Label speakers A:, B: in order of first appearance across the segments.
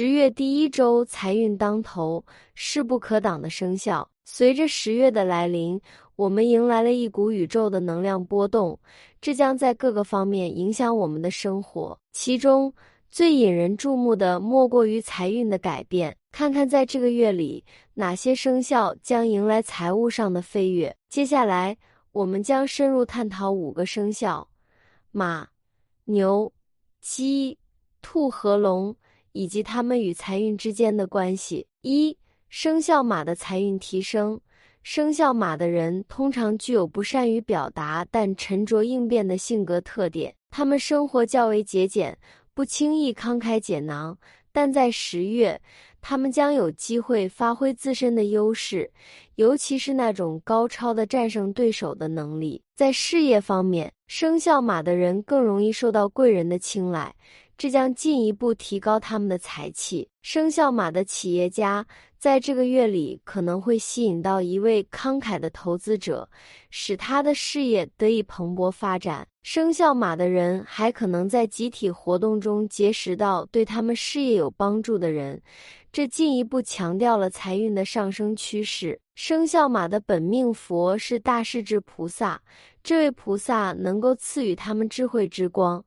A: 十月第一周财运当头，势不可挡的生肖。随着十月的来临，我们迎来了一股宇宙的能量波动，这将在各个方面影响我们的生活。其中最引人注目的莫过于财运的改变。看看在这个月里，哪些生肖将迎来财务上的飞跃？接下来，我们将深入探讨五个生肖：马、牛、鸡、兔和龙。以及他们与财运之间的关系。一、生肖马的财运提升。生肖马的人通常具有不善于表达但沉着应变的性格特点，他们生活较为节俭，不轻易慷慨解囊。但在十月，他们将有机会发挥自身的优势，尤其是那种高超的战胜对手的能力。在事业方面，生肖马的人更容易受到贵人的青睐。这将进一步提高他们的财气。生肖马的企业家在这个月里可能会吸引到一位慷慨的投资者，使他的事业得以蓬勃发展。生肖马的人还可能在集体活动中结识到对他们事业有帮助的人，这进一步强调了财运的上升趋势。生肖马的本命佛是大势至菩萨，这位菩萨能够赐予他们智慧之光。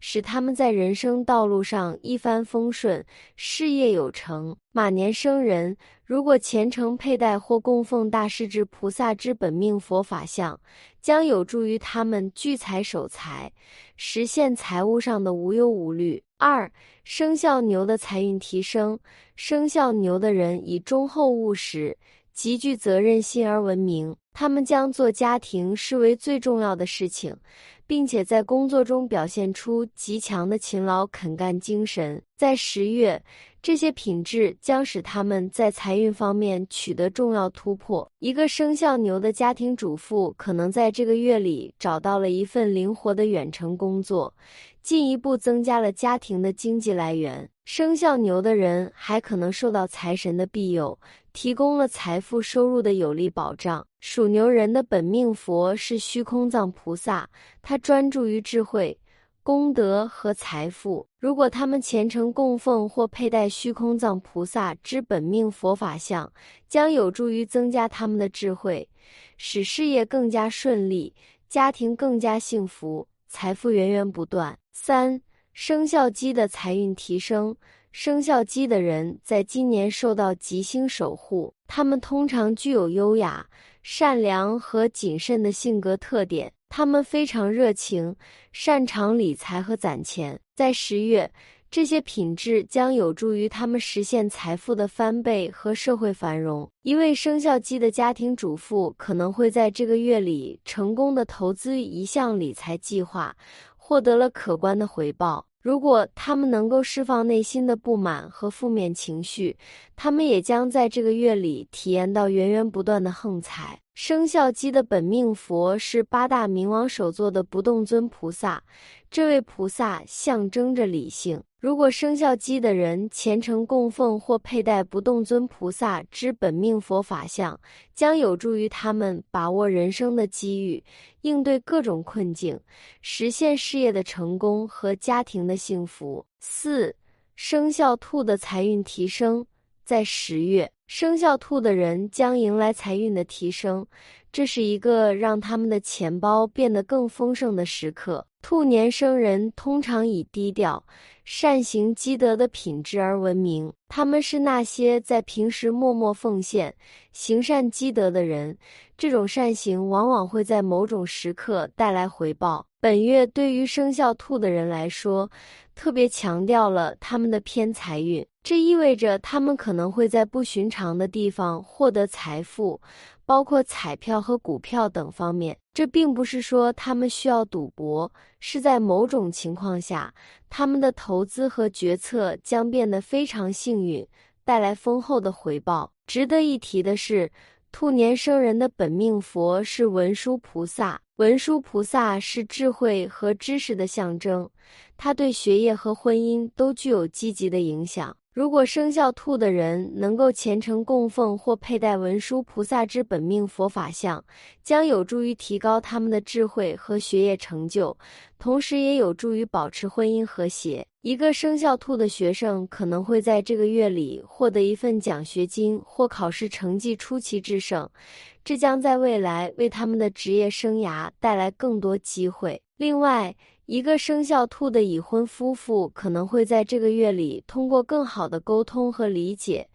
A: 使他们在人生道路上一帆风顺，事业有成。马年生人如果虔诚佩戴或供奉大势至菩萨之本命佛法像，将有助于他们聚财守财，实现财务上的无忧无虑。二、生肖牛的财运提升。生肖牛的人以忠厚务实、极具责任心而闻名，他们将做家庭视为最重要的事情。并且在工作中表现出极强的勤劳肯干精神。在十月，这些品质将使他们在财运方面取得重要突破。一个生肖牛的家庭主妇可能在这个月里找到了一份灵活的远程工作，进一步增加了家庭的经济来源。生肖牛的人还可能受到财神的庇佑。提供了财富收入的有力保障。属牛人的本命佛是虚空藏菩萨，他专注于智慧、功德和财富。如果他们虔诚供奉或佩戴虚空藏菩萨之本命佛法像，将有助于增加他们的智慧，使事业更加顺利，家庭更加幸福，财富源源不断。三生肖鸡的财运提升。生肖鸡的人在今年受到吉星守护，他们通常具有优雅、善良和谨慎的性格特点。他们非常热情，擅长理财和攒钱。在十月，这些品质将有助于他们实现财富的翻倍和社会繁荣。一位生肖鸡的家庭主妇可能会在这个月里成功的投资一项理财计划，获得了可观的回报。如果他们能够释放内心的不满和负面情绪，他们也将在这个月里体验到源源不断的横财。生肖鸡的本命佛是八大明王首座的不动尊菩萨，这位菩萨象征着理性。如果生肖鸡的人虔诚供奉或佩戴不动尊菩萨之本命佛法像，将有助于他们把握人生的机遇，应对各种困境，实现事业的成功和家庭的幸福。四、生肖兔的财运提升，在十月，生肖兔的人将迎来财运的提升，这是一个让他们的钱包变得更丰盛的时刻。兔年生人通常以低调。善行积德的品质而闻名，他们是那些在平时默默奉献、行善积德的人。这种善行往往会在某种时刻带来回报。本月对于生肖兔的人来说，特别强调了他们的偏财运，这意味着他们可能会在不寻常的地方获得财富。包括彩票和股票等方面，这并不是说他们需要赌博，是在某种情况下，他们的投资和决策将变得非常幸运，带来丰厚的回报。值得一提的是，兔年生人的本命佛是文殊菩萨，文殊菩萨是智慧和知识的象征。它对学业和婚姻都具有积极的影响。如果生肖兔的人能够虔诚供奉或佩戴文殊菩萨之本命佛法像，将有助于提高他们的智慧和学业成就，同时也有助于保持婚姻和谐。一个生肖兔的学生可能会在这个月里获得一份奖学金或考试成绩出奇制胜，这将在未来为他们的职业生涯带来更多机会。另外，一个生肖兔的已婚夫妇可能会在这个月里通过更好的沟通和理解，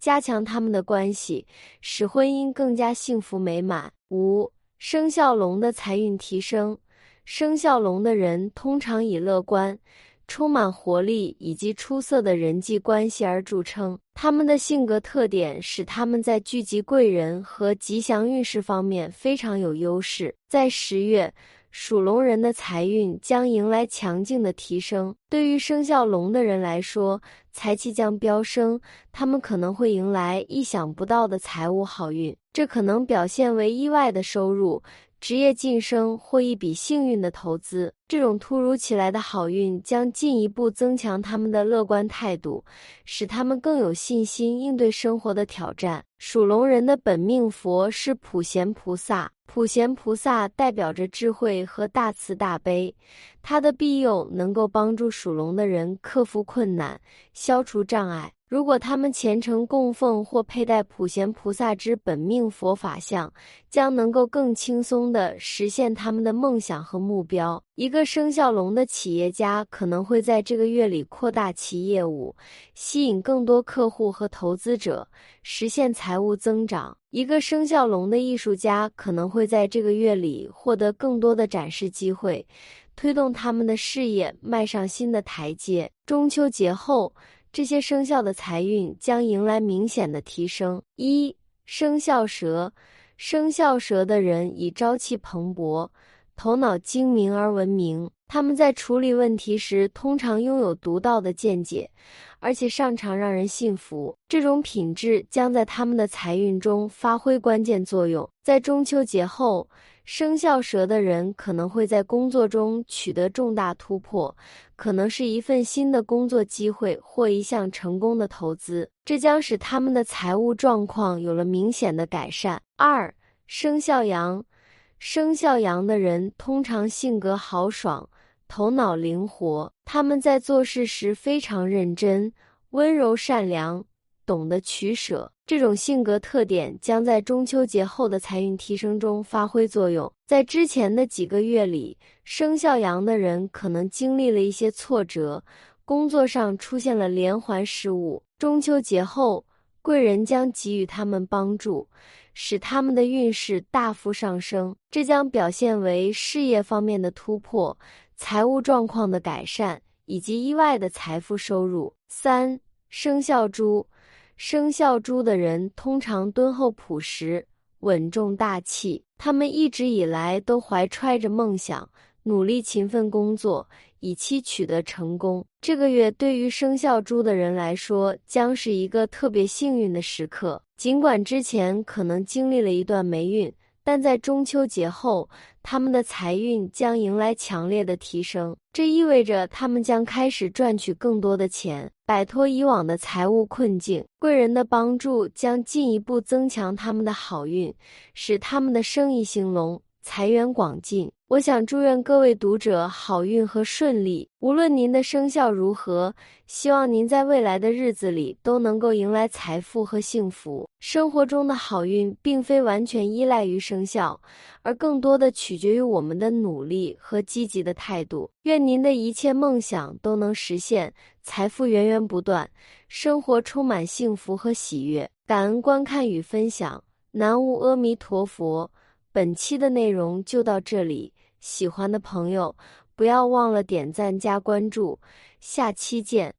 A: 加强他们的关系，使婚姻更加幸福美满。五、生肖龙的财运提升。生肖龙的人通常以乐观、充满活力以及出色的人际关系而著称。他们的性格特点使他们在聚集贵人和吉祥运势方面非常有优势。在十月。属龙人的财运将迎来强劲的提升。对于生肖龙的人来说，财气将飙升，他们可能会迎来意想不到的财务好运，这可能表现为意外的收入。职业晋升或一笔幸运的投资，这种突如其来的好运将进一步增强他们的乐观态度，使他们更有信心应对生活的挑战。属龙人的本命佛是普贤菩萨，普贤菩萨代表着智慧和大慈大悲，他的庇佑能够帮助属龙的人克服困难，消除障碍。如果他们虔诚供奉或佩戴普贤菩萨之本命佛法像，将能够更轻松地实现他们的梦想和目标。一个生肖龙的企业家可能会在这个月里扩大其业务，吸引更多客户和投资者，实现财务增长。一个生肖龙的艺术家可能会在这个月里获得更多的展示机会，推动他们的事业迈上新的台阶。中秋节后。这些生肖的财运将迎来明显的提升。一生肖蛇，生肖蛇的人以朝气蓬勃、头脑精明而闻名。他们在处理问题时通常拥有独到的见解，而且擅长让人信服。这种品质将在他们的财运中发挥关键作用。在中秋节后。生肖蛇的人可能会在工作中取得重大突破，可能是一份新的工作机会或一项成功的投资，这将使他们的财务状况有了明显的改善。二、生肖羊，生肖羊的人通常性格豪爽，头脑灵活，他们在做事时非常认真、温柔、善良。懂得取舍，这种性格特点将在中秋节后的财运提升中发挥作用。在之前的几个月里，生肖羊的人可能经历了一些挫折，工作上出现了连环失误。中秋节后，贵人将给予他们帮助，使他们的运势大幅上升。这将表现为事业方面的突破、财务状况的改善以及意外的财富收入。三生肖猪。生肖猪的人通常敦厚朴实、稳重大气，他们一直以来都怀揣着梦想，努力勤奋工作，以期取得成功。这个月对于生肖猪的人来说，将是一个特别幸运的时刻。尽管之前可能经历了一段霉运。但在中秋节后，他们的财运将迎来强烈的提升，这意味着他们将开始赚取更多的钱，摆脱以往的财务困境。贵人的帮助将进一步增强他们的好运，使他们的生意兴隆，财源广进。我想祝愿各位读者好运和顺利，无论您的生肖如何，希望您在未来的日子里都能够迎来财富和幸福。生活中的好运并非完全依赖于生肖，而更多的取决于我们的努力和积极的态度。愿您的一切梦想都能实现，财富源源不断，生活充满幸福和喜悦。感恩观看与分享，南无阿弥陀佛。本期的内容就到这里。喜欢的朋友，不要忘了点赞加关注，下期见。